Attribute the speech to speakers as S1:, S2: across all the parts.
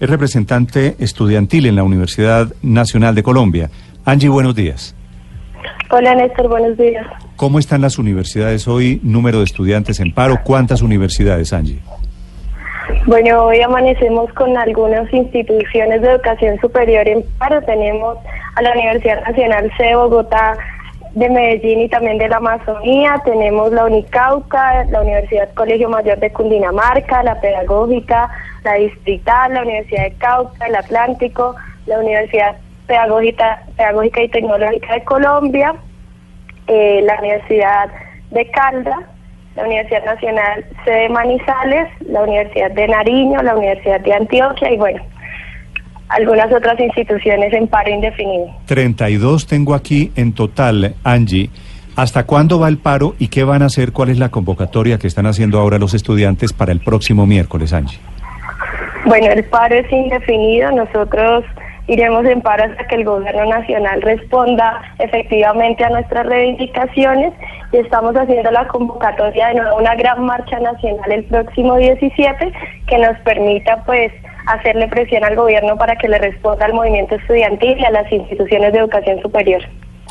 S1: es representante estudiantil en la Universidad Nacional de Colombia. Angie, buenos días.
S2: Hola Néstor, buenos días.
S1: ¿Cómo están las universidades hoy? Número de estudiantes en paro. ¿Cuántas universidades, Angie?
S2: Bueno, hoy amanecemos con algunas instituciones de educación superior en paro. Tenemos a la Universidad Nacional C de Bogotá, de Medellín y también de la Amazonía. Tenemos la Unicauca, la Universidad Colegio Mayor de Cundinamarca, la Pedagógica, la Distrital, la Universidad de Cauca, el Atlántico, la Universidad Pedagógica, Pedagógica y Tecnológica de Colombia, eh, la Universidad de Calda, la Universidad Nacional C de Manizales, la Universidad de Nariño, la Universidad de Antioquia y bueno, algunas otras instituciones en paro indefinido.
S1: 32 tengo aquí en total, Angie. ¿Hasta cuándo va el paro y qué van a hacer? ¿Cuál es la convocatoria que están haciendo ahora los estudiantes para el próximo miércoles, Angie?
S2: Bueno, el paro es indefinido. Nosotros iremos en paro hasta que el gobierno nacional responda efectivamente a nuestras reivindicaciones y estamos haciendo la convocatoria de nuevo una gran marcha nacional el próximo 17 que nos permita pues hacerle presión al gobierno para que le responda al movimiento estudiantil y a las instituciones de educación superior.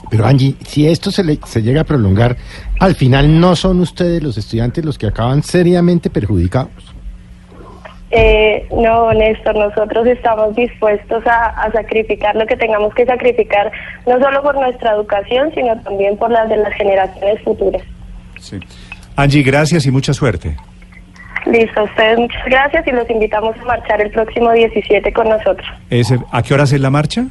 S3: Pero Angie, si esto se, le- se llega a prolongar, al final no son ustedes los estudiantes los que acaban seriamente perjudicados.
S2: Eh, no, Néstor, nosotros estamos dispuestos a, a sacrificar lo que tengamos que sacrificar, no solo por nuestra educación, sino también por las de las generaciones futuras.
S1: Sí. Angie, gracias y mucha suerte.
S2: Listo, a ustedes muchas gracias y los invitamos a marchar el próximo 17 con nosotros.
S1: Ese- ¿A qué horas es la marcha?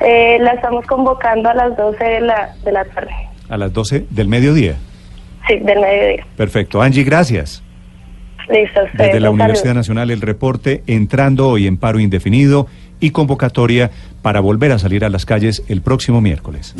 S2: Eh, la estamos convocando a las 12 de la, de la tarde,
S1: A las 12 del mediodía.
S2: sí, del mediodía.
S1: Perfecto. Angie, gracias.
S2: Listo.
S1: Desde la
S2: un
S1: Universidad
S2: saludo.
S1: Nacional el reporte entrando hoy en paro indefinido y convocatoria para volver a salir a las calles el próximo miércoles.